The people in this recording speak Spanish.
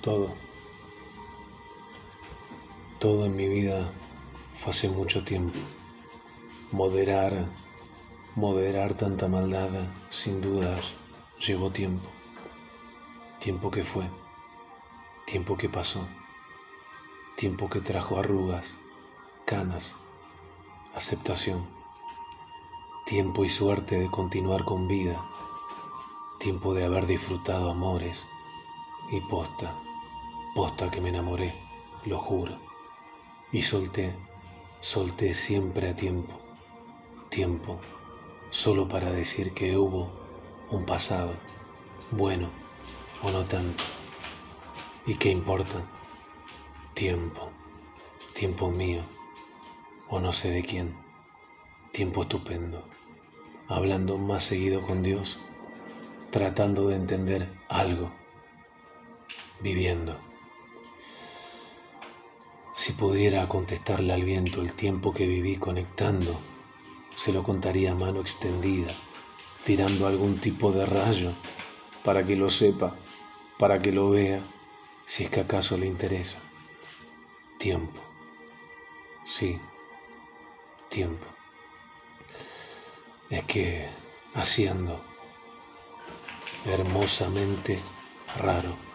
todo. Todo en mi vida fue hace mucho tiempo. Moderar, moderar tanta maldad, sin dudas, llevó tiempo. Tiempo que fue, tiempo que pasó, tiempo que trajo arrugas, canas, aceptación, tiempo y suerte de continuar con vida, tiempo de haber disfrutado amores y posta, posta que me enamoré, lo juro, y solté, solté siempre a tiempo, tiempo, solo para decir que hubo un pasado, bueno o no tanto, y qué importa, tiempo, tiempo mío o no sé de quién. Tiempo estupendo, hablando más seguido con Dios, tratando de entender algo, viviendo. Si pudiera contestarle al viento el tiempo que viví conectando, se lo contaría a mano extendida, tirando algún tipo de rayo para que lo sepa, para que lo vea, si es que acaso le interesa. Tiempo. Sí, tiempo. Es que haciendo hermosamente raro